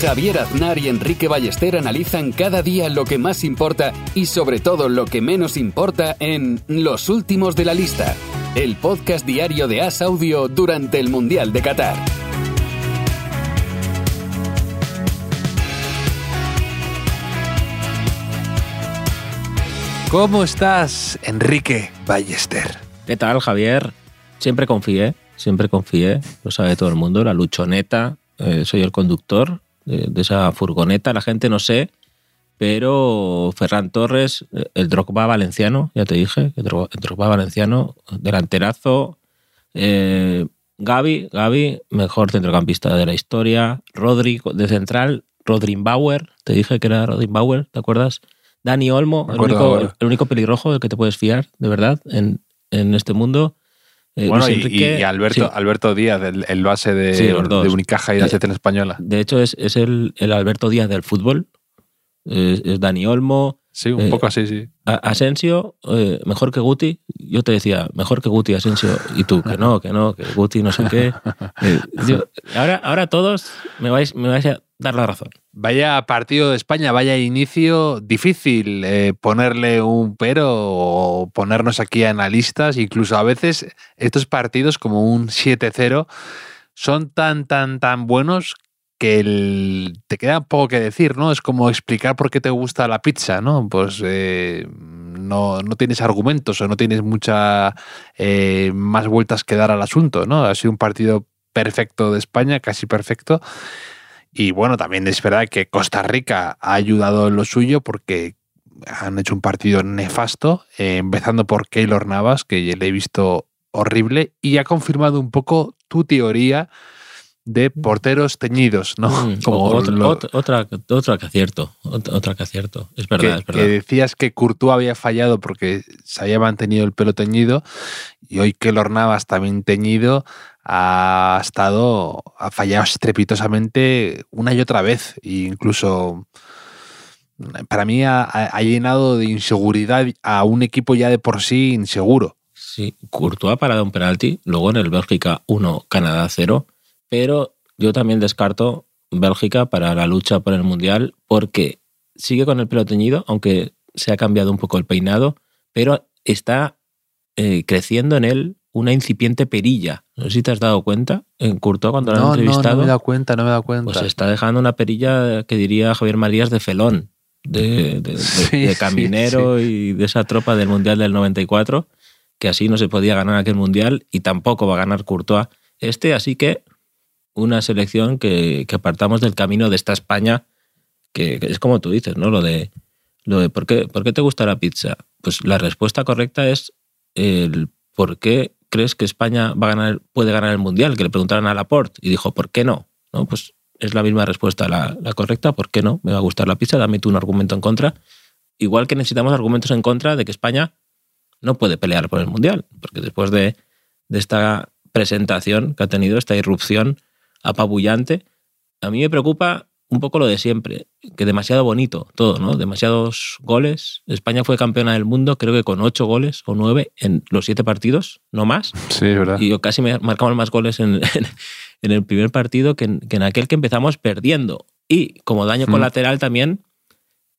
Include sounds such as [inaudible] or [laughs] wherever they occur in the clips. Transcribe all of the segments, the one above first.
Javier Aznar y Enrique Ballester analizan cada día lo que más importa y sobre todo lo que menos importa en Los Últimos de la Lista, el podcast diario de As Audio durante el Mundial de Qatar. ¿Cómo estás, Enrique Ballester? ¿Qué tal, Javier? Siempre confié, siempre confié, lo sabe todo el mundo, la luchoneta, eh, soy el conductor de, de esa furgoneta, la gente no sé, pero Ferran Torres, eh, el Drogba valenciano, ya te dije, el Drogba, valenciano, delanterazo, eh, Gaby, Gaby, mejor centrocampista de la historia, Rodri de central, Rodrin Bauer, te dije que era Rodrin Bauer, ¿te acuerdas? Dani Olmo, el único, el único pelirrojo del que te puedes fiar, de verdad, en, en este mundo. Eh, Bueno, y, Enrique, y Alberto, sí. Alberto Díaz, el, el base de, Sí, de Unicaja y de la Eh, selección española. De hecho, es, es el, el Alberto Díaz del fútbol. Es, es Dani Olmo. Sí, un eh, poco así, sí. Asensio, eh, mejor que Guti. Yo te decía, mejor que Guti, Asensio. Y tú, que no, que no, que Guti no sé qué. [laughs] Yo- ahora, ahora todos me vais, me vais a dar la razón. Vaya partido de España, vaya inicio difícil eh, ponerle un pero o ponernos aquí analistas. Incluso a veces estos partidos como un 7-0 son tan, tan, tan buenos que te queda poco que decir, ¿no? Es como explicar por qué te gusta la pizza, ¿no? Pues eh, no, no tienes argumentos o no tienes muchas más vueltas que dar al asunto, ¿no? Ha sido un partido perfecto de España, casi perfecto. Y bueno, también es verdad que Costa Rica ha ayudado en lo suyo porque han hecho un partido nefasto, eh, empezando por Keylor Navas, que le he visto horrible, y ha confirmado un poco tu teoría de porteros teñidos, ¿no? Mm, [laughs] Como otra, lo- otra, otra, otra que acierto. Otra, que acierto. Es verdad, que, es verdad. que decías que Courtois había fallado porque se había mantenido el pelo teñido y hoy Keylor Navas también teñido ha estado ha fallado estrepitosamente una y otra vez e incluso para mí ha llenado de inseguridad a un equipo ya de por sí inseguro Sí, Courtois ha parado un penalti, luego en el Bélgica 1, Canadá 0, pero yo también descarto Bélgica para la lucha por el Mundial porque sigue con el pelo teñido, aunque se ha cambiado un poco el peinado, pero está eh, creciendo en él una incipiente perilla. No sé si te has dado cuenta en Courtois cuando lo han entrevistado. me he dado cuenta no me he dado cuenta Pues está dejando una perilla que diría Javier Marías de felón, de, de- de- [laughs] Sí, de sí, caminero y de esa tropa del Mundial del 94, que así no se podía ganar aquel Mundial y tampoco va a ganar Courtois este, así que una selección que, que apartamos del camino de esta España, que, es como tú dices, ¿no? Lo de, lo de ¿por, qué, ¿por qué te gusta la pizza? Pues la respuesta correcta es el por qué crees que España va a ganar, puede ganar el Mundial, que le preguntaron a Laporte y dijo, ¿por qué no? ¿No? Pues es la misma respuesta la, la correcta, ¿por qué no? Me va a gustar la pizza, dame tú un argumento en contra. Igual que necesitamos argumentos en contra de que España no puede pelear por el Mundial, porque después de, de esta presentación que ha tenido, esta irrupción apabullante, a mí me preocupa un poco lo de siempre, que demasiado bonito todo, ¿no? Demasiados goles. España fue campeona del mundo, creo que con ocho goles o nueve en los siete partidos, no más. sí es verdad Y yo casi me marcamos más goles en, [laughs] en- en el primer partido que en, que en aquel que empezamos perdiendo. Y como daño Mm. colateral también,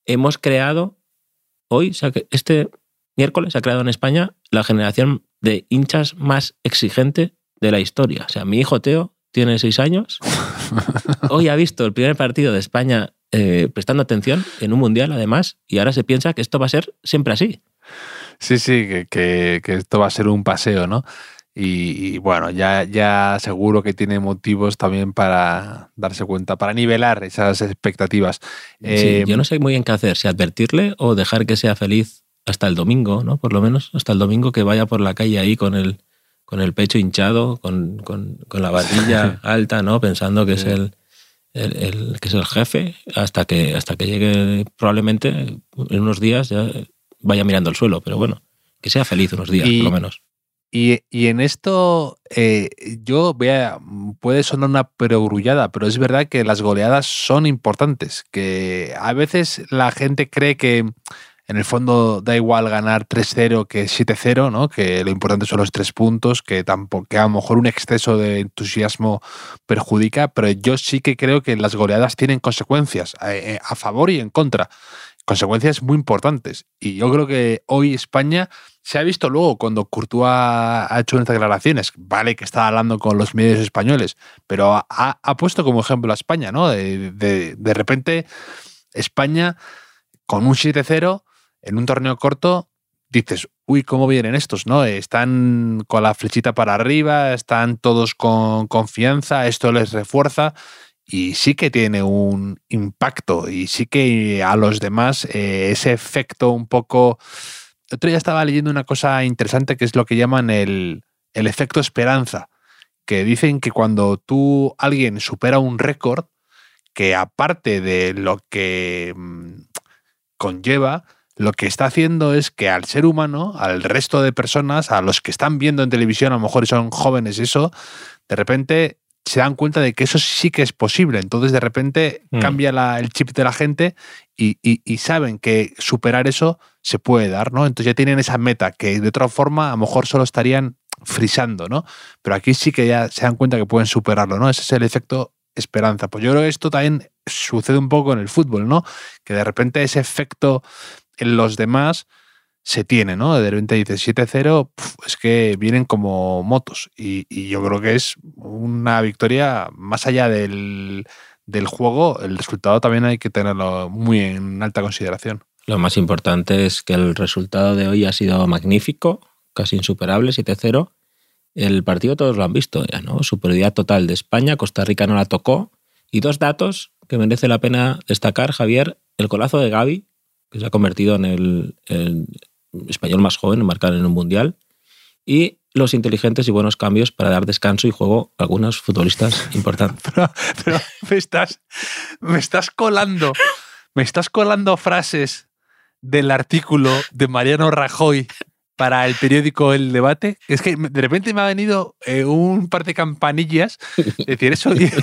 hemos creado, hoy, este miércoles se ha creado en España la generación de hinchas más exigente de la historia. O sea, mi hijo Teo tiene seis años. [laughs] Hoy ha visto el primer partido de España eh, prestando atención en un mundial, además, y ahora se piensa que esto va a ser siempre así. Sí, sí, que, que- que esto va a ser un paseo, ¿no? Y, y bueno, ya, ya seguro que tiene motivos también para darse cuenta, para nivelar esas expectativas. Sí, Eh, yo no sé muy bien qué hacer, si advertirle o dejar que sea feliz hasta el domingo, ¿no? Por lo menos hasta el domingo que vaya por la calle ahí con el, con el pecho hinchado, con, con- con la barbilla [laughs] alta, ¿no? Pensando que es el, el- el- que es el jefe, hasta que, hasta que llegue probablemente en unos días ya vaya mirando el suelo. Pero bueno, que sea feliz unos días, Y- por lo menos. Y, y en esto eh, yo voy a- puede sonar una perogrullada, pero es verdad que las goleadas son importantes, que a veces la gente cree que en el fondo da igual ganar 3-0 que 7-0, ¿no? que lo importante son los tres puntos, que, tampoco, que a lo mejor un exceso de entusiasmo perjudica, pero yo sí que creo que las goleadas tienen consecuencias eh, a favor y en contra, consecuencias muy importantes. Y yo creo que hoy España se ha visto luego cuando Courtois ha hecho unas declaraciones, vale que estaba hablando con los medios españoles, pero ha, puesto como ejemplo a España, ¿no? De- de repente España con un 7-0 en un torneo corto dices, uy, ¿cómo vienen estos? ¿no? Están con la flechita para arriba, están todos con confianza, esto les refuerza y sí que tiene un impacto y sí que a los demás eh, ese efecto un poco... Otro día estaba leyendo una cosa interesante que es lo que llaman el, el efecto esperanza, que dicen que cuando tú, alguien supera un récord, que aparte de lo que mm, conlleva, lo que está haciendo es que al ser humano, al resto de personas, a los que están viendo en televisión, a lo mejor son jóvenes, eso, de repente se dan cuenta de que eso sí que es posible. Entonces, de repente Mm. cambia la- el chip de la gente y, y- y saben que superar eso se puede dar, ¿no? Entonces ya tienen esa meta que de otra forma a lo mejor solo estarían frisando, ¿no? Pero aquí sí que ya se dan cuenta que pueden superarlo, ¿no? Ese es el efecto esperanza. Pues yo creo que esto también sucede un poco en el fútbol, ¿no? Que de repente ese efecto en los demás se tiene, ¿no? De repente dices 7-0, puf, es que vienen como motos. Y, y yo creo que es una victoria más allá del, del juego, el resultado también hay que tenerlo muy en alta consideración. Lo más importante es que el resultado de hoy ha sido magnífico, casi insuperable, 7-0. El partido todos lo han visto ya, ¿no? Superioridad total de España, Costa Rica no la tocó. Y dos datos que merece la pena destacar, Javier, el golazo de Gaby, que se ha convertido en el, el español más joven en marcar en un mundial, y los inteligentes y buenos cambios para dar descanso y juego a algunos futbolistas [laughs] importantes. Pero, pero me estás, me estás colando, me estás colando frases del artículo de Mariano Rajoy para el periódico El Debate. Es que de repente me ha venido eh, un par de campanillas. decir eso. y- [laughs]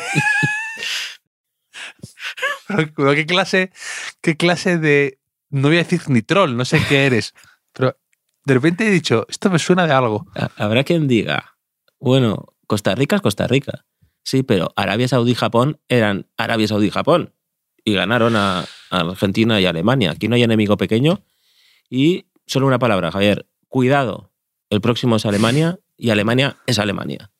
[laughs] pero, pero qué clase, qué clase de. No voy a decir ni troll, no sé qué eres. [laughs] Pero de repente he dicho, esto me suena de algo. Ha- Habrá quien diga, bueno, Costa Rica es Costa Rica. Sí, pero Arabia Saudí y Japón eran Arabia Saudí y Japón. Y ganaron a, Argentina y Alemania. Aquí no hay enemigo pequeño. Y solo una palabra, Javier. Cuidado. El próximo es Alemania y Alemania es Alemania.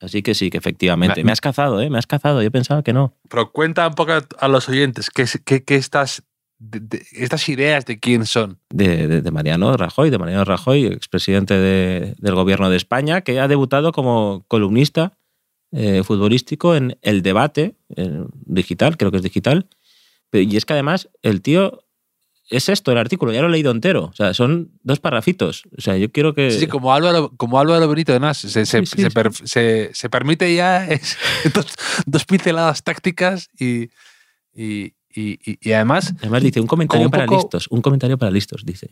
Así que sí, que efectivamente. Me- Me has cazado, ¿eh? Me has cazado. Yo pensaba que no. Pero cuenta un poco a, los oyentes qué, qué- qué estas, de- de- estas ideas de quién son. de, de- de Mariano Rajoy, de Mariano Rajoy, expresidente de- del gobierno de España, que ha debutado como columnista eh, futbolístico en el debate digital, creo que es digital. Y es que además el tío es esto, el artículo, ya lo he leído entero. O sea, son dos parrafitos. O sea, yo quiero que. Sí, sí, como Álvaro, como Álvaro Benito de Nas. Se, se- Sí, sí, se sí. per- se- se permite ya [laughs] es- dos, dos pinceladas tácticas y, y, y- y- y además. Además dice un comentario un para poco- listos. Un comentario para listos, dice.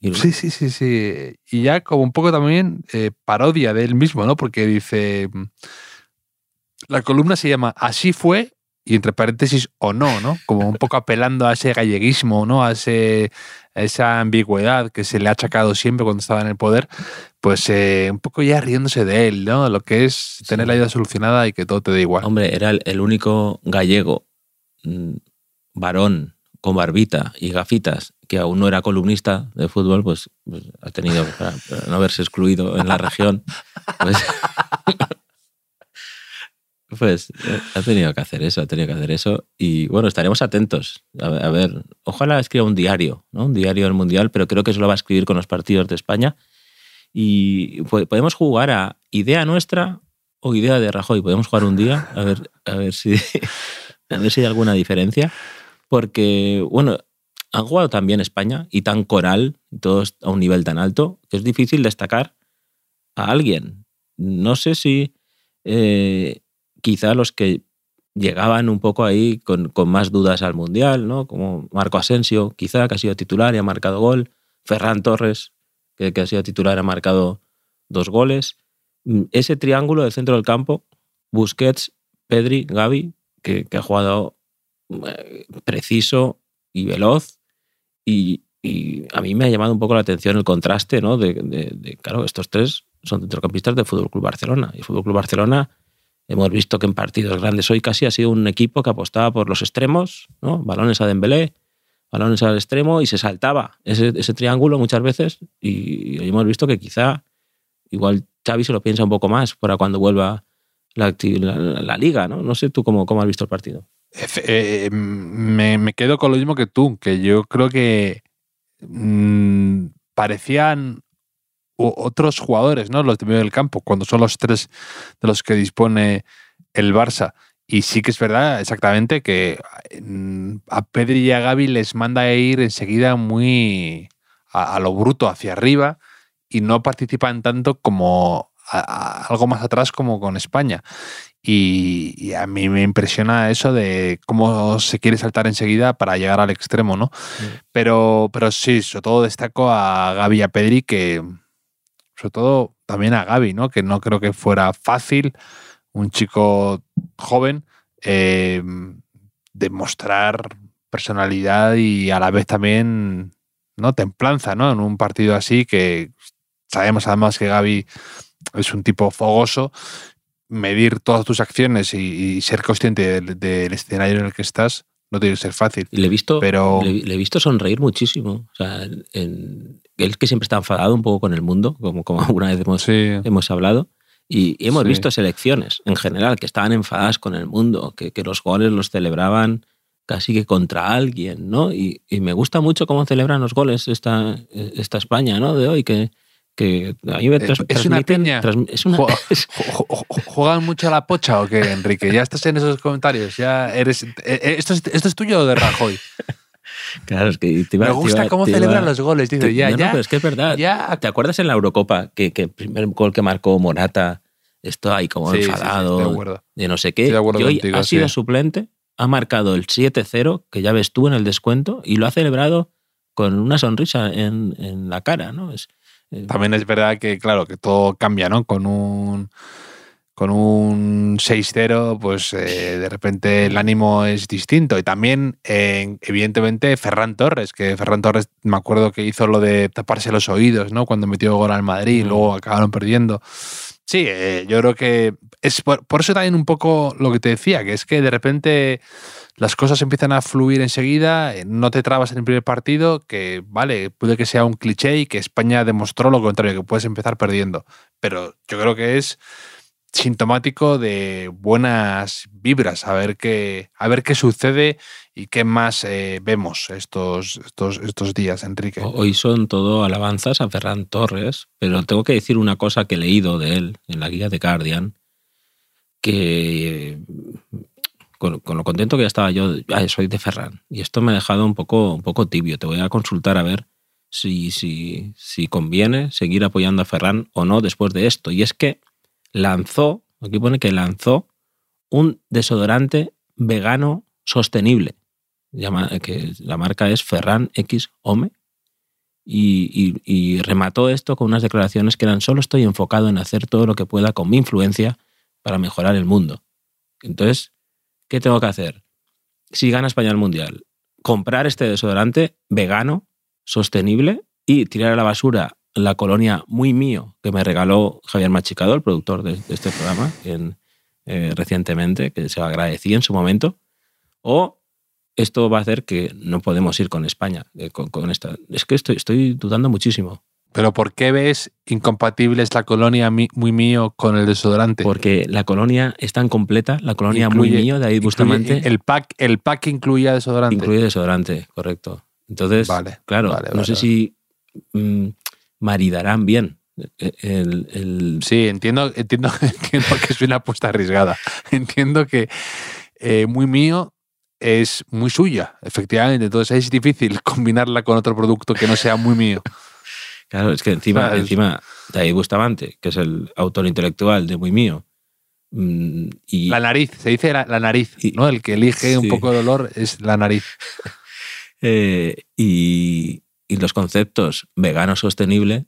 Sí, sí, sí, sí. Y ya como un poco también eh, parodia de él mismo, ¿no? Porque dice. mm, La columna se llama Así fue y entre paréntesis o no, ¿no? Como un poco apelando a ese galleguismo, ¿no? A, ese, a esa ambigüedad que se le ha achacado siempre cuando estaba en el poder, pues eh, un poco ya riéndose de él, ¿no? Lo que es tener Sí. la vida solucionada y que todo te dé igual. Hombre, era el, el único gallego, mm, varón, con barbita y gafitas, que aún no era columnista de fútbol, pues, pues ha tenido, para, no haberse excluido en la región, pues, [laughs] pues, ha tenido que hacer eso, ha tenido que hacer eso. Y bueno, estaremos atentos. A ver, a ver, ojalá escriba un diario, ¿no? Un diario del Mundial, pero creo que eso lo va a escribir con los partidos de España. Y po- podemos jugar a idea nuestra o idea de Rajoy. Podemos jugar un día a ver, a ver si [laughs] a ver si hay alguna diferencia. Porque, bueno, han jugado tan bien España y tan coral, y todos a un nivel tan alto, que es difícil destacar a alguien. No sé si eh, quizá los que llegaban un poco ahí con, con más dudas al Mundial, ¿no? Como Marco Asensio, quizá, que ha sido titular y ha marcado gol. Ferran Torres, que, ha sido titular, ha marcado dos goles. Mm, Ese triángulo del centro del campo, Busquets, Pedri, Gavi, que, que ha jugado preciso y veloz. Y, y a mí me ha llamado un poco la atención el contraste, ¿no? De, de- claro, estos tres son centrocampistas del Fútbol Club Barcelona. Y Fútbol Club Barcelona hemos visto que en partidos grandes hoy casi ha sido un equipo que apostaba por los extremos, ¿no? Balones a Dembélé, balones al extremo y se saltaba ese, ese triángulo muchas veces. Y hoy hemos visto que quizá igual Xavi se lo piensa un poco más para cuando vuelva la, la, la liga, ¿no? No sé tú cómo, cómo has visto el partido. Efe- eh, me, me quedo con lo mismo que tú, que yo creo que mm, parecían otros jugadores, ¿no? Los de medio del campo, cuando son los tres de los que dispone el Barça. Y sí que es verdad exactamente que mm, a Pedri y a Gaby les manda a ir enseguida muy a, lo bruto hacia arriba y no participan tanto como algo más atrás como con España. Y, y a mí me impresiona eso de cómo se quiere saltar enseguida para llegar al extremo, ¿no? Pero, pero sí, sobre todo destaco a Gaby y a Pedri, que sobre todo también a Gaby, ¿no? Que no creo que fuera fácil un chico joven eh, demostrar personalidad y a la vez también no templanza, ¿no? En un partido así que sabemos además que Gaby es un tipo fogoso medir todas tus acciones y, y ser consciente del, del escenario en el que estás no tiene que ser fácil. Y le he visto, Pero- le, le he visto sonreír muchísimo. O sea, en- él que siempre está enfadado un poco con el mundo, como, como [laughs] alguna vez hemos, Sí, hemos hablado. Y, y hemos Sí. visto selecciones en general que estaban enfadadas con el mundo, que, que los goles los celebraban casi que contra alguien, ¿no? Y, y me gusta mucho cómo celebran los goles esta, esta España, ¿no? De hoy, que, que a mí me Eh, ¿Es una piña? trans- es una, ¿Juegan mucho a la pocha o qué, Enrique? Ya estás en esos comentarios. Ya eres. eh, eh, ¿Esto es, esto es tuyo o de Rajoy? [laughs] claro, es que te iba- Me te gusta iba- cómo te iba- celebran los goles. Dice, te- ya, no, no, ya. pero es que es verdad. ya. ¿Te acuerdas en la Eurocopa que, que el primer gol que marcó Morata estaba ahí como Sí, sí, sí, enfadado, estoy de de no sé qué? Y hoy ha sido sí. suplente, ha marcado el 7-0, que ya ves tú en el descuento, y lo ha celebrado con una sonrisa en, en la cara, ¿no? Es, También es verdad que, claro, que todo cambia, ¿no? Con un. Con un 6-0, pues eh, de repente el ánimo es distinto. Y también, eh, evidentemente, Ferran Torres, que Ferran Torres, me acuerdo que hizo lo de taparse los oídos, ¿no? Cuando metió gol al Madrid y luego acabaron perdiendo. Sí, eh, yo creo que es por, por eso también un poco lo que te decía, que es que de repente las cosas empiezan a fluir enseguida, eh, no te trabas en el primer partido, que vale, puede que sea un cliché y que España demostró lo contrario, que puedes empezar perdiendo. Pero yo creo que es sintomático de buenas vibras, a ver qué, a ver qué sucede y qué más eh, vemos estos, estos, estos días, Enrique. Hoy son todo alabanzas a Ferran Torres, pero tengo que decir una cosa que he leído de él en la guía de Guardian, que con, lo contento que ya estaba yo, soy de Ferran, y esto me ha dejado un poco, un poco tibio. Te voy a consultar a ver si, si, si conviene seguir apoyando a Ferran o no después de esto. Y es que lanzó, aquí pone que lanzó un desodorante vegano sostenible que la marca es Ferran X Home, y- y remató esto con unas declaraciones que eran solo estoy enfocado en hacer todo lo que pueda con mi influencia para mejorar el mundo. Entonces, ¿qué tengo que hacer? Si gana España el Mundial, comprar este desodorante vegano, sostenible, y tirar a la basura la colonia muy mío que me regaló Javier Machicado, el productor de, de este programa, en, eh, recientemente, que se lo agradecí en su momento, o esto va a hacer que no podemos ir con España. eh, con, con esta. Es que estoy, estoy dudando muchísimo. Pero ¿por qué ves incompatibles la colonia muy mío con el desodorante? Porque la colonia es tan completa, la colonia muy mío de Incluye- Bustamante El pack, el pack incluía desodorante. incluye desodorante, correcto. Entonces, Vale, claro, vale, no vale, sé si mm, maridarán bien eh, el, el- Sí, entiendo, entiendo, [laughs] entiendo que es una apuesta arriesgada. Entiendo que eh, muy mío es muy suya, efectivamente. Entonces es difícil [laughs] combinarla con otro producto que no sea muy mío. Claro, es que encima, ¿Sabes? encima David Bustamante, que es el autor intelectual de Muy Mío, mm, y, La nariz, se dice la, la nariz, Y- ¿no? El que elige un poco de olor es la nariz. [laughs] Eh, y, y los conceptos vegano sostenible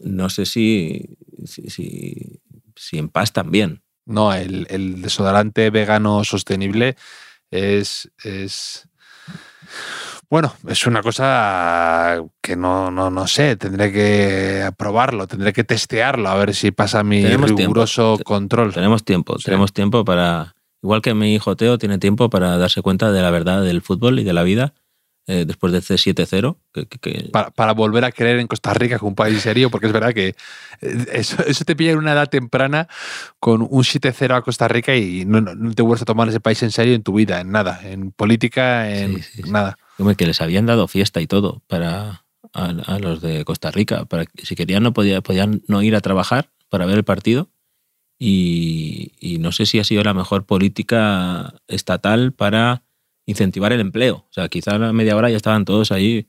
no sé si, si, si, si en paz también. No, el, el desodorante vegano sostenible es, es. Bueno, es una cosa que no, no, no sé, tendré que probarlo, tendré que testearlo, a ver si pasa mi Tenemos tiempo. riguroso Te- control. Tenemos tiempo, Sí. tenemos tiempo para. Igual que mi hijo Teo tiene tiempo para darse cuenta de la verdad del fútbol y de la vida eh, después de ese 7-0. Que, que- Para, para volver a creer en Costa Rica como un país serio, porque es verdad que eh, eso, eso te pilla en una edad temprana con un 7-0 a Costa Rica y no, no- no te vuelves a tomar ese país en serio en tu vida, en nada, en política, en Sí, sí, sí. nada. Hombre, que les habían dado fiesta y todo para a, a los de Costa Rica. Para, si querían, no podía, podían no ir a trabajar para ver el partido. Y, y no sé si ha sido la mejor política estatal para incentivar el empleo. O sea, quizá a la media hora ya estaban todos ahí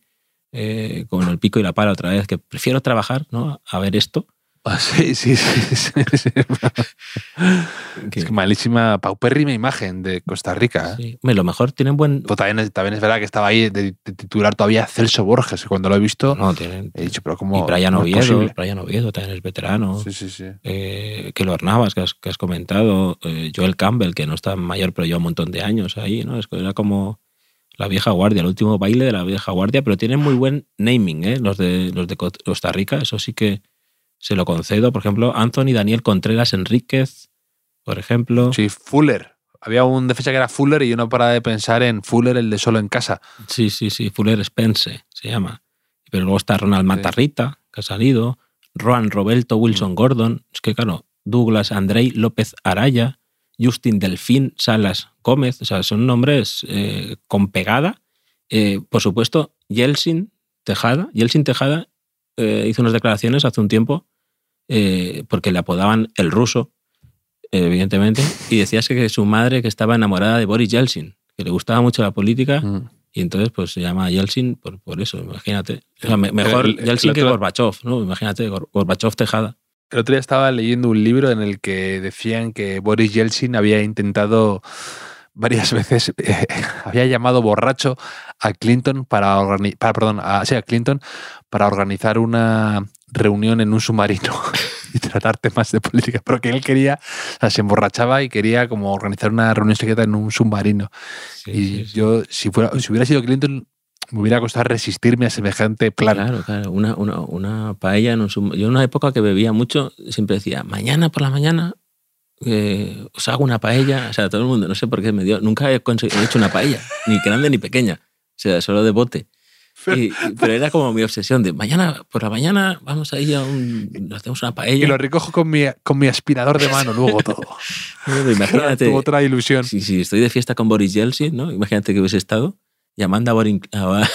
eh, con el pico y la pala otra vez, que prefiero trabajar ¿no? a ver esto. [laughs] Ah, Sí, sí, sí. sí, sí. [laughs] que- Es que malísima, paupérrima imagen de Costa Rica. ¿eh? sí. Lo mejor tienen buen... Pero también, es- también es verdad que estaba ahí de, de titular todavía Celso Borges, que cuando lo he visto No, tienen... he dicho, pero ¿cómo? y Brian Oviedo? Brian Oviedo también es veterano. Sí, sí, sí. eh, que lo Navas, que has, que has comentado, eh, Joel Campbell, que no está mayor, pero lleva un montón de años ahí, ¿no? Es que Era como la vieja guardia, el último baile de la vieja guardia, pero tienen muy buen naming, ¿eh? Los de, los de Costa Rica, eso sí que se lo concedo. Por ejemplo, Anthony Daniel Contreras Enríquez, por ejemplo. Sí, Fuller. Había un defensa que era Fuller y yo no paraba de pensar en Fuller, el de solo en casa. Sí, sí, sí, Fuller Spence se llama. Pero luego está Ronald Matarrita, que ha salido, Roan Roberto Wilson Mm. Gordon, es que claro, Douglas Andrei López Araya, Justin Delfín Salas Gómez, o sea, son nombres eh, con pegada. Eh, por supuesto, Yeltsin Tejada. Yeltsin Tejada eh, hizo unas declaraciones hace un tiempo eh, porque le apodaban el ruso, evidentemente, y decía que, que su madre que estaba enamorada de Boris Yeltsin, que le gustaba mucho la política Mm. y entonces pues se llama Yeltsin por, por eso, imagínate. O sea, me- mejor El- el- Yeltsin el que Gorbachev, ¿no? Imagínate, Gor- Gorbachev Tejada. El otro día estaba leyendo un libro en el que decían que Boris Yeltsin había intentado varias veces, [laughs] eh, había llamado borracho a Clinton para, organi- para perdón, a, sí, a Clinton para organizar una reunión en un submarino [laughs] y tratar temas de política, pero que él quería, o sea, se emborrachaba y quería como organizar una reunión secreta en un submarino. Sí, y sí, sí. yo, si, fuera, si hubiera sido Clinton, me hubiera costado resistirme a semejante plan. Claro, claro, una, una, una paella en un sub- Yo en una época que bebía mucho siempre decía, mañana por la mañana eh, os hago una paella. O sea, todo el mundo, no sé por qué me dio, nunca he, conseguido- he hecho una paella, ni grande ni pequeña, o sea, solo de bote. Y- y- pero era como mi obsesión de mañana por la mañana vamos a ir a un. Nos hacemos una Y paella. lo recojo con mi, con mi aspirador de mano lugo todo. [laughs] Imagínate. Tuvo otra ilusión. Si, si estoy de fiesta con Boris Yeltsin, ¿no? Imagínate que hubiese estado llamando a, Boris- a,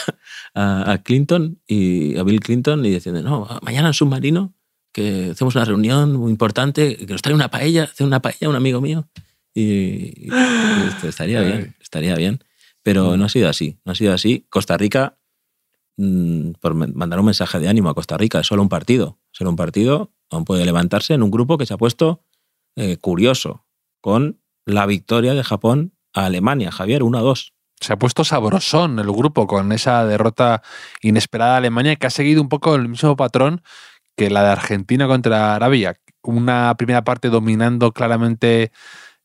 a- a Clinton y a Bill Clinton y diciendo, no, mañana en submarino, que hacemos una reunión muy importante, que nos trae una paella, hace una paella un amigo mío. Y, y esto estaría bien, estaría bien. Pero no ha sido así, no ha sido así. Costa Rica, mm, por mandar un mensaje de ánimo a Costa Rica, es solo un partido. Solo un partido, aún puede levantarse en un grupo que se ha puesto eh, curioso con la victoria de Japón a Alemania, Javier, 1-2. Se ha puesto sabrosón el grupo con esa derrota inesperada de Alemania que ha seguido un poco el mismo patrón que la de Argentina contra Arabia. Una primera parte dominando claramente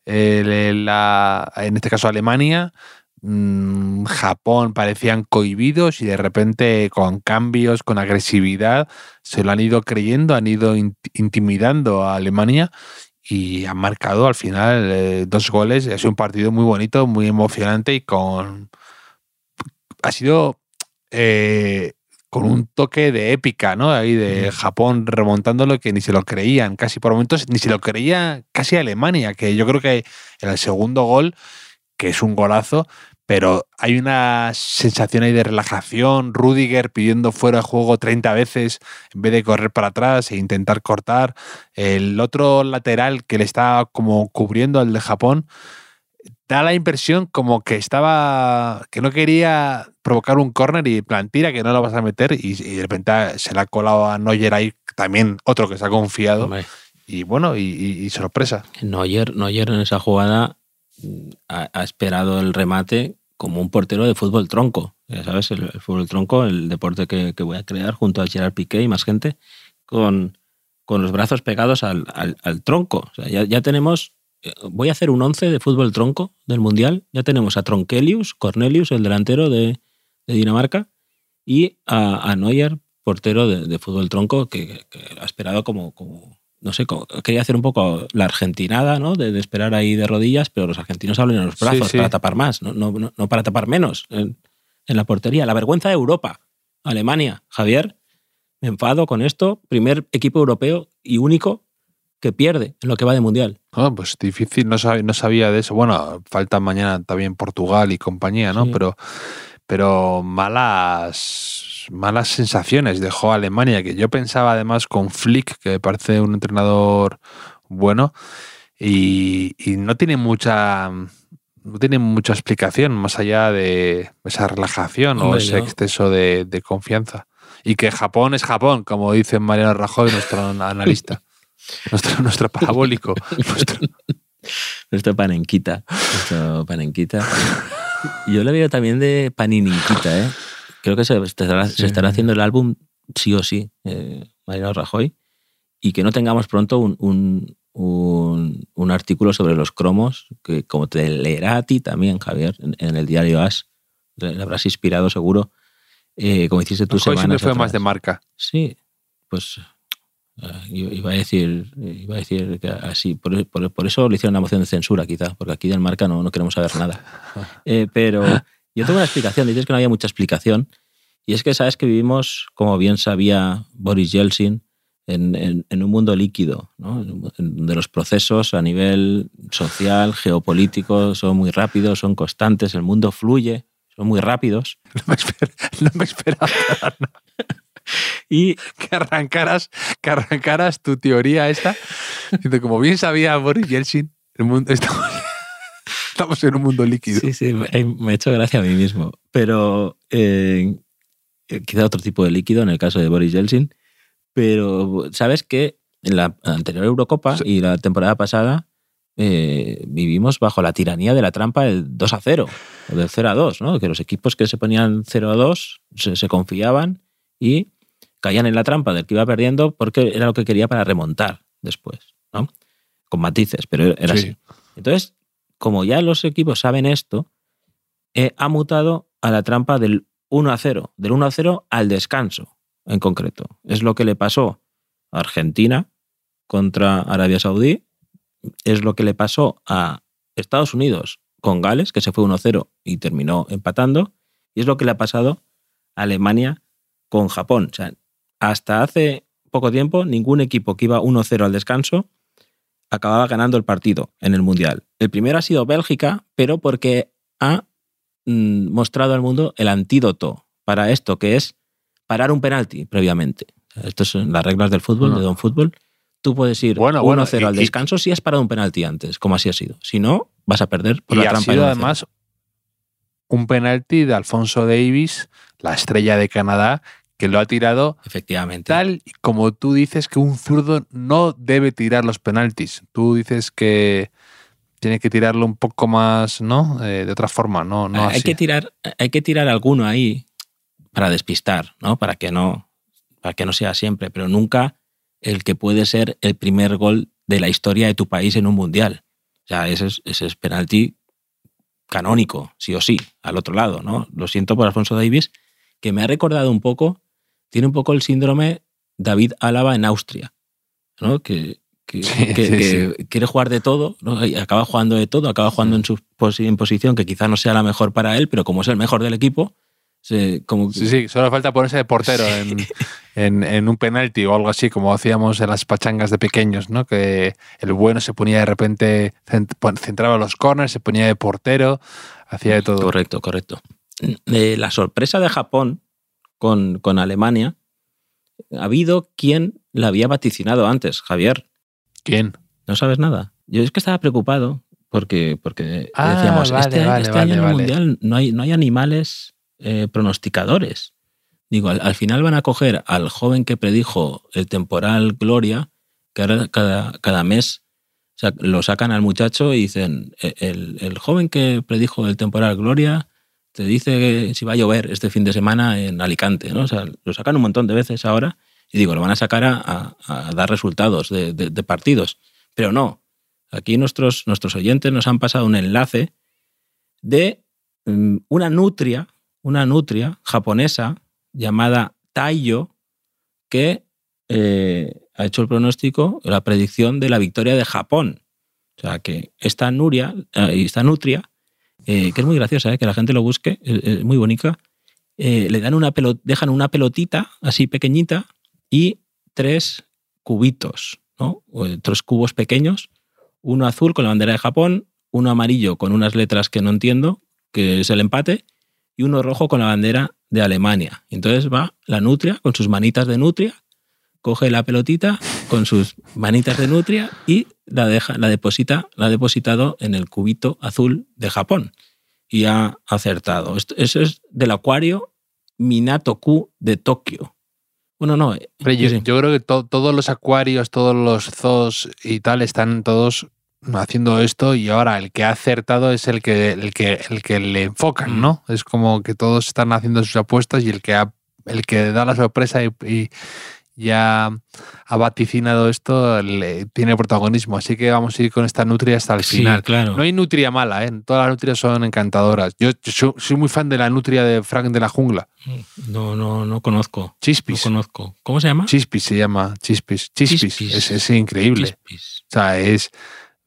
eh, la, en este caso Alemania. Mm, Japón parecían cohibidos y de repente con cambios, con agresividad, se lo han ido creyendo, han ido in- intimidando a Alemania y han marcado al final eh, dos goles. Ha sido un partido muy bonito, muy emocionante y con. Ha sido eh, con un toque de épica, ¿no? Ahí de Japón remontándolo que ni se lo creían, casi por momentos, ni se lo creía casi Alemania, que yo creo que en el segundo gol, que es un golazo, pero hay una sensación ahí de relajación, Rudiger pidiendo fuera de juego 30 veces en vez de correr para atrás e intentar cortar, el otro lateral que le está como cubriendo al de Japón, da la impresión como que estaba, que no quería provocar un córner y plan, tira que no lo vas a meter y, y de repente se le ha colado a Neuer ahí, también otro que se ha confiado. Hombre, y bueno, y, y- y sorpresa. Neuer, Neuer en esa jugada ha, esperado el remate como un portero de fútbol tronco. Ya sabes, el, fútbol tronco, el deporte que, voy a crear junto a Gerard Piqué y más gente, con, con los brazos pegados al, al- tronco. O sea, ya, ya tenemos, eh, voy a hacer un 11 de fútbol tronco del Mundial. Ya tenemos a Tronkelius, Cornelius, el delantero de, Dinamarca, y a, a Neuer, portero de, de fútbol tronco, que, que ha esperado como, como no sé, quería hacer un poco la argentinada, ¿no? De, de esperar ahí de rodillas, pero los argentinos hablan en los brazos sí. para tapar más, no, no, no- no para tapar menos en, en la portería. La vergüenza de Europa, Alemania, Javier, me enfado con esto. Primer equipo europeo y único que pierde en lo que va de mundial. Ah, pues difícil, no sabía, no sabía de eso. Bueno, falta mañana también Portugal y compañía, ¿no? Sí. Pero, pero malas, malas sensaciones dejó Alemania, que yo pensaba además con Flick, que me parece un entrenador bueno, y, y no tiene mucha no tiene mucha explicación más allá de esa relajación o ese yo- exceso de, de confianza. Y que Japón es Japón, como dice Mariano Rajoy, nuestro analista, [laughs] nuestro, nuestro parabólico, nuestro, Nuestro panenquita. Nuestro panenquita. Yo le veo también de paninquita, ¿eh? Creo que se estará, se Sí. estará haciendo el álbum sí o sí, eh, Mariano Rajoy, y que no tengamos pronto un, un, un- un artículo sobre los cromos, que como te leerá a ti también, Javier, en, en el diario As, le habrás inspirado seguro, eh, como hiciste tú Rajoy siempre fue más atrás. de marca. Sí, pues eh, yo iba a decir, iba a decir que así, por, por- por eso le hicieron una moción de censura quizá, porque aquí del marca no, no queremos saber nada. [laughs] Eh, pero yo tengo una explicación, dices que no había mucha explicación, y es que sabes que vivimos, como bien sabía Boris Yeltsin, en, en- en un mundo líquido, ¿no? Donde los procesos a nivel social, geopolítico, son muy rápidos, son constantes, el mundo fluye, son muy rápidos. [laughs] No me, esper- no me esperaba [laughs] Y que arrancaras, que arrancaras tu teoría esta. Como bien sabía Boris Yeltsin, el mundo, [laughs] estamos, estamos en un mundo líquido. Sí, sí, me he hecho gracia a mí mismo. Pero eh, eh, quizá otro tipo de líquido en el caso de Boris Yeltsin. Pero sabes que en la anterior Eurocopa Sí. y la temporada pasada eh, vivimos bajo la tiranía de la trampa del 2 a 0 o del 0 a 2, ¿no? Que los equipos que se ponían 0 a 2 se, se confiaban y caían en la trampa del que iba perdiendo porque era lo que quería para remontar después, ¿no? Con matices, pero era Sí. así. Entonces, como ya los equipos saben esto, ha mutado a la trampa del 1 a 0, del 1 a 0 al descanso en concreto. Es lo que le pasó a Argentina contra Arabia Saudí, es lo que le pasó a Estados Unidos con Gales, que se fue 1 a 0 y terminó empatando, y es lo que le ha pasado a Alemania con Japón. O sea, hasta hace poco tiempo, ningún equipo que iba 1 a 0 al descanso acababa ganando el partido en el Mundial. El primero ha sido Bélgica, pero porque ha mm, mostrado al mundo el antídoto para esto, que es parar un penalti previamente. Estas son las reglas del fútbol, de Don Fútbol. Tú puedes ir Bueno, 1-0 bueno, y- al y- descanso si has parado un penalti antes, como así ha sido. Si no, vas a perder por Y la ha trampa. sido del 1-0. además un penalti de Alfonso Davis, la estrella de Canadá, que lo ha tirado Efectivamente. tal como tú dices que un zurdo no debe tirar los penaltis. Tú dices que tiene que tirarlo un poco más, ¿no? Eh, de otra forma, no, no hay, así. que tirar, hay que tirar alguno ahí para despistar, ¿no? Para que no, para que no sea siempre, pero nunca el que puede ser el primer gol de la historia de tu país en un mundial. O sea, ese es, ese es penalti canónico, sí o sí, al otro lado, ¿no? Lo siento por Alfonso Davis, que me ha recordado un poco, tiene un poco el síndrome David Álava en Austria, ¿no? Que, que, Sí, que- sí, que quiere jugar de todo, ¿no? Y acaba jugando de todo, acaba jugando en su posi- en posición que quizá no sea la mejor para él, pero como es el mejor del equipo, se, como Sí, sí, solo falta ponerse de portero en, en- en un penalti o algo así, como hacíamos en las pachangas de pequeños, ¿no? Que el bueno se ponía de repente, centraba los corners, se ponía de portero, hacía de todo. Correcto, correcto. Eh, la sorpresa de Japón con, con Alemania, ha habido quien la había vaticinado antes, Javier. ¿Quién? ¿No sabes nada? Yo es que estaba preocupado porque, porque Ah, decíamos, vale, este, vale, este vale, año en el. Mundial no hay, no hay animales eh, pronosticadores. Digo, al, al final van a coger al joven que predijo el temporal Gloria, que ahora cada, cada mes lo sacan al muchacho y dicen, "E- el, el joven que predijo el temporal Gloria te dice que si va a llover este fin de semana en Alicante, ¿no? O sea, lo sacan un montón de veces ahora Y digo, lo van a sacar a, dar resultados de, partidos. Pero no. Aquí nuestros, nuestros oyentes nos han pasado un enlace de mm, una nutria, una nutria japonesa llamada Taiyo, que eh, ha hecho el pronóstico, la predicción de la victoria de Japón. O sea que esta Nuria, eh, esta nutria, eh, que es muy graciosa, que la gente lo busque, es, muy bonita, le dan una pelo- dejan una pelotita así pequeñita y tres cubitos, ¿no? Eh, tres cubos pequeños, uno azul con la bandera de Japón, uno amarillo con unas letras que no entiendo, que es el empate, y uno rojo con la bandera de Alemania. Entonces va la nutria con sus manitas de nutria, coge la pelotita con sus manitas de nutria y la deja, la deposita, la ha depositado en el cubito azul de Japón. Y ha acertado. Eso es del acuario Minato-ku de Tokio. Bueno, no. eh, yo, sí. yo creo que to- todos los acuarios, todos los zoos y tal están todos haciendo esto y ahora el que ha acertado es el que, el que, el que le enfocan, Mm. ¿no? Es como que todos están haciendo sus apuestas y el que, ha- el que da la sorpresa y, y ya ha vaticinado esto le- tiene protagonismo. Así que vamos a ir con esta nutria hasta el Sí, final. claro. No hay nutria mala, ¿eh? Todas las nutrias son encantadoras. Yo, yo soy, muy fan de la nutria de Frank de la Jungla. No, no, no conozco. No Chispis. conozco. ¿Cómo se llama? Chispis se llama, Chispis. Chispis. Chispis. Es, es increíble. Chispis. O sea, es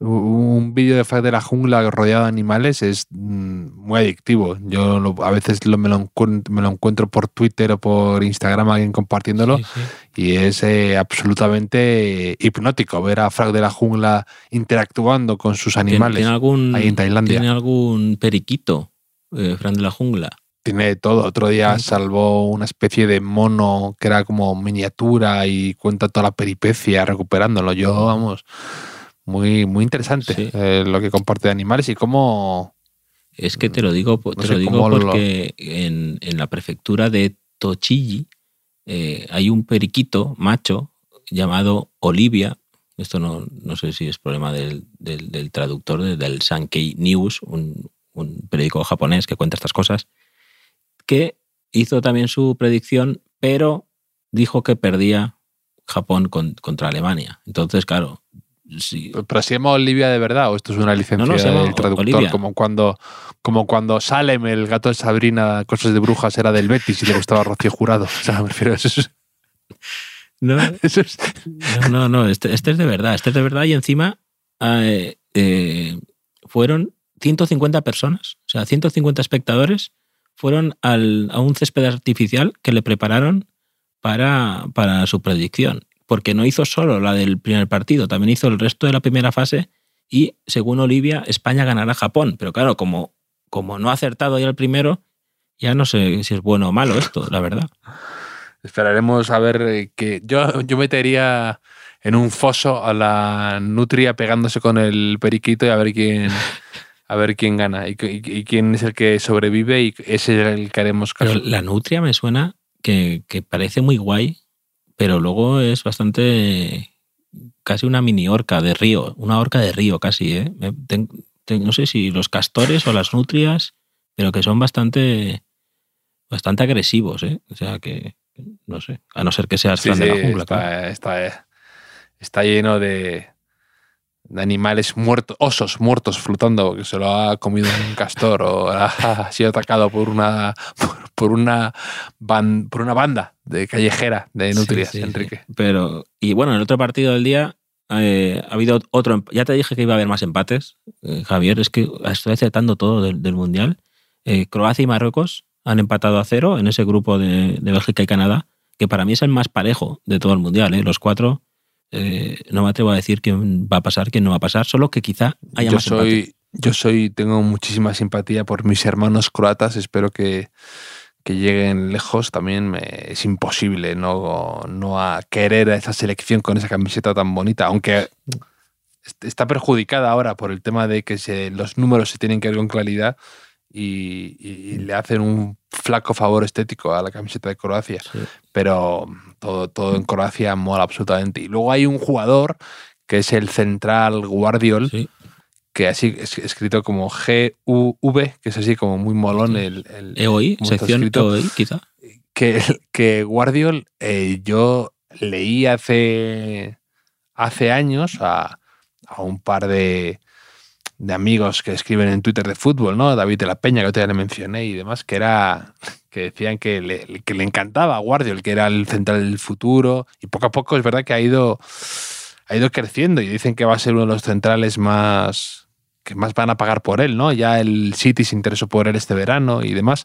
un vídeo de Frank de la Jungla rodeado de animales es mm, muy adictivo. Yo lo- a veces lo- me, lo encuentro, me lo encuentro por Twitter o por Instagram alguien compartiéndolo Sí, sí. y es eh, absolutamente hipnótico ver a Frank de la Jungla interactuando con sus ¿Tiene- animales. ¿Tiene algún, ahí en Tailandia. ¿Tiene algún periquito, eh, Fran de la jungla? Tiene todo. Otro día salvó una especie de mono que era como miniatura y cuenta toda la peripecia recuperándolo. Yo, vamos, muy, muy interesante Sí. eh, lo que comparte de animales y cómo... Es que te lo digo, No sé lo digo lo- porque en, en la prefectura de Tochigi eh, hay un periquito macho llamado Olivia. Esto no, no sé si es problema del, del- del traductor, de- del Sankei News, un, un periódico japonés que cuenta estas cosas, que hizo también su predicción, pero dijo que perdía Japón con- contra Alemania. Entonces, claro, sí, ¿Pero se llama Olivia de verdad o esto es una licencia No, no, se llama del traductor? Olivia. Como cuando, como cuando Salem, el gato de Sabrina, Cosas de Brujas, era del Betis y le gustaba Rocío Jurado. [laughs] O sea, me refiero a eso. es- no, [laughs] eso es- No, no, no, este, este es de verdad, este es de verdad y encima eh, eh, fueron 150 personas, o sea, 150 espectadores fueron al- a un césped artificial que le prepararon para, para su predicción, porque no hizo solo la del primer partido, también hizo el resto de la primera fase y, según Olivia, España ganará a Japón, pero claro, como, como no ha acertado ya el primero, ya no sé si es bueno o malo esto, la verdad. Esperaremos a ver eh, que yo, yo metería en un foso a la nutria pegándose con el periquito y a ver quién a ver quién gana y, y- y quién es el que sobrevive y ese es el que haremos Pero caso. la nutria me suena que, que parece muy guay, pero luego es bastante casi una mini orca de río, una orca de río casi, ¿eh? Me- ten- ten- no sé si los castores o las nutrias, pero que son bastante bastante agresivos, ¿eh? O sea que no sé, a no ser que seas Sí, fan de la jungla, está, claro. está- está lleno de animales muertos, osos muertos flotando, que se lo ha comido un castor o ha, [laughs] sido atacado por una por, por una ban- por una banda de callejera de nutrias, Sí, sí, sí. Enrique. Pero, y bueno, en el otro partido del día eh, ha habido otro. emp- Ya te dije que iba a haber más empates, eh, Javier. Es que estoy acertando todo del, del Mundial. Eh, Croacia y Marruecos han empatado a cero en ese grupo de, de Bélgica y Canadá, que para mí es el más parejo de todo el Mundial. ¿eh? Los cuatro, eh, no me atrevo a decir quién va a pasar, quién no va a pasar, solo que quizá haya yo más soy yo soy tengo muchísima simpatía por mis hermanos croatas espero que, que lleguen lejos. También me- es imposible no, no a querer a esa selección con esa camiseta tan bonita aunque est- está perjudicada ahora por el tema de que se- los números se tienen que ver con claridad y, y le hacen un flaco favor estético a la camiseta de Croacia Sí. pero todo, todo en Croacia mola absolutamente y luego hay un jugador que es el central Guardiol Sí. que así es escrito como G-U-V, que es así como muy molón el, el- EOI, ¿cómo está sección escrito? EOI, quizá. que, que Guardiol, eh, yo leí hace, hace años a, a un par de, de amigos que escriben en Twitter de fútbol, ¿no? David de la Peña, que otra le mencioné y demás, que era que decían que le, que le encantaba a Guardiol, que era el central del futuro, y poco a poco es verdad que ha ido, ha ido creciendo y dicen que va a ser uno de los centrales más que más van a pagar por él, ¿no? Ya el City se interesó por él este verano y demás.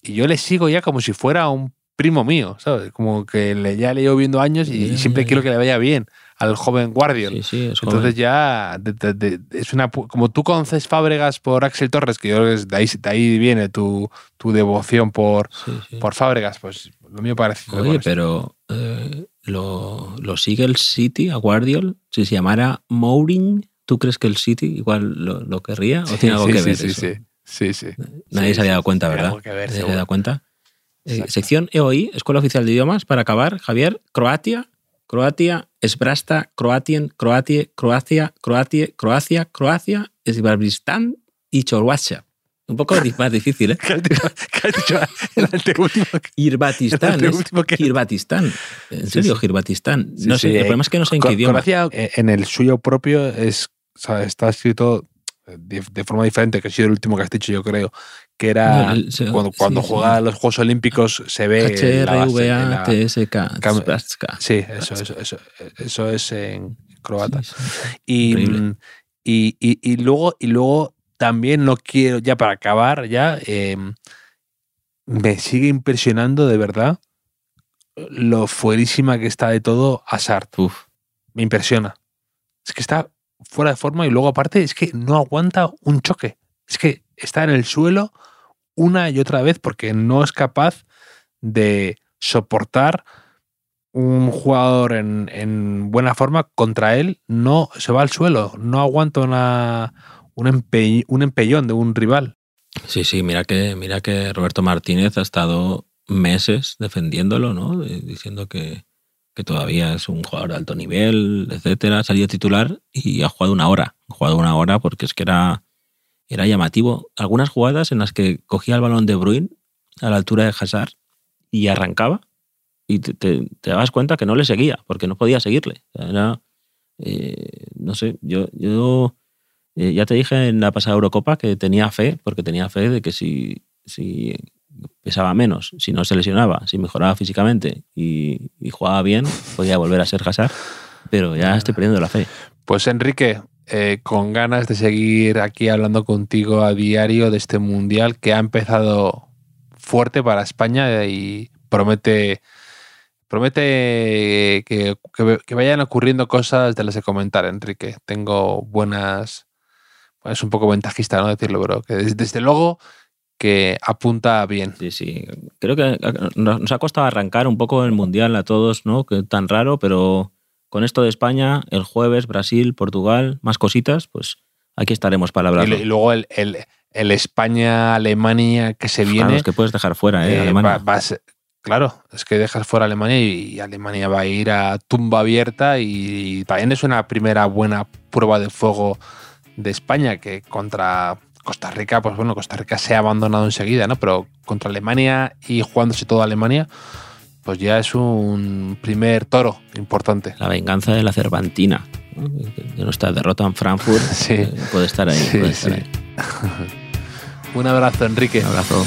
Y yo le sigo ya como si fuera un primo mío, ¿sabes? Como que le, ya le llevo viendo años y, siempre quiero que le vaya bien al joven Guardian. Sí, sí, es Entonces joven. ya de- de- de- es una como tú conoces Fábregas por Axel Torres, que yo creo que de ahí, viene tu, tu devoción por, Sí, por Fábregas, pues lo mío parece. Oye, pero eh, lo, lo sigue el City a Guardiol. Si se llamara Mourinho, ¿tú crees que el City igual lo, lo querría? ¿O tiene algo que sí, ver? sí, eso? sí, sí, sí. Nadie se había dado cuenta, ¿verdad? ver, Nadie se había dado cuenta. Eh, sección EOI, Escuela Oficial de Idiomas, para acabar. Javier, Croatia, Croatia, Esbrasta, Croatien, Croatie, Croacia, Croatie, Croacia, Croacia, Esbarbistán y Chorwacha. Un poco más difícil, ¿eh? [laughs] ¿Qué has dicho? ¿Qué has dicho? El anteúltimo que- Irbatistán. El es último que- Kirbatistán. En Sí, serio, sí. Kirbatistán. Sí, No sí, sé, el eh, problema es que no sé en qué idioma. Croacia, eh, en el suyo propio, es, o sea, está escrito de, de forma diferente, que ha sido el último que has dicho, yo creo. Que era No, el- se- cuando, sí, cuando sí. juega a los Juegos Olímpicos, se ve. Cam- Sbraska. Sí, eso, eso, eso, eso es en croata. Sí, sí, sí. Y, mm, y, y- y luego, y luego también no quiero, ya para acabar, ya eh, me sigue impresionando de verdad lo fuerísima que está de todo. Uf. Me impresiona. Es que está fuera de forma y luego aparte es que no aguanta un choque. Es que está en el suelo una y otra vez porque no es capaz de soportar un jugador en, en buena forma contra él. No se va al suelo, no aguanta una, un, empe- un empellón de un rival. Sí, sí, mira que, mira que Roberto Martínez ha estado meses defendiéndolo, ¿no? Eh, Diciendo que, que todavía es un jugador de alto nivel, etcétera. Ha salido titular y ha jugado una hora. Ha jugado una hora porque es que era, era llamativo. Algunas jugadas en las que cogía el balón de Bruin a la altura de Hazard y arrancaba y te, dabas cuenta que no le seguía porque no podía seguirle. Era, eh, no sé, yo, yo eh, ya te dije en la pasada Eurocopa que tenía fe, porque tenía fe de que si, si pesaba menos, si no se lesionaba, si mejoraba físicamente y, y jugaba bien, podía volver a ser Hazard, pero ya estoy perdiendo la fe. Pues Enrique, eh, con ganas de seguir aquí hablando contigo a diario de este mundial que ha empezado fuerte para España y promete promete que, que- que vayan ocurriendo cosas de las que comentar, Enrique. Tengo buenas. es un poco ventajista, ¿no? Decirlo, pero que des- desde, luego que apunta bien. Sí, sí. Creo que nos ha costado arrancar un poco el Mundial a todos, ¿no? Que tan raro, pero con esto de España, el jueves, Brasil, Portugal, más cositas, pues aquí estaremos para Y, hablar. y luego el, el- el España-Alemania que se viene. es que puedes dejar fuera, ¿eh? Eh, Alemania. va- va a ser- claro, es que dejas fuera a Alemania y, y Alemania va a ir a tumba abierta y, también es una primera buena prueba de fuego de España que contra Costa Rica, pues bueno, Costa Rica se ha abandonado enseguida, ¿no? Pero contra Alemania y jugándose toda Alemania, pues ya es un primer toro importante. La venganza de la Cervantina. ¿no? De nuestra derrota en Frankfurt. [laughs] Sí. eh, puede estar ahí. Sí, puede estar sí. ahí. [laughs] Un abrazo, Enrique. Un abrazo.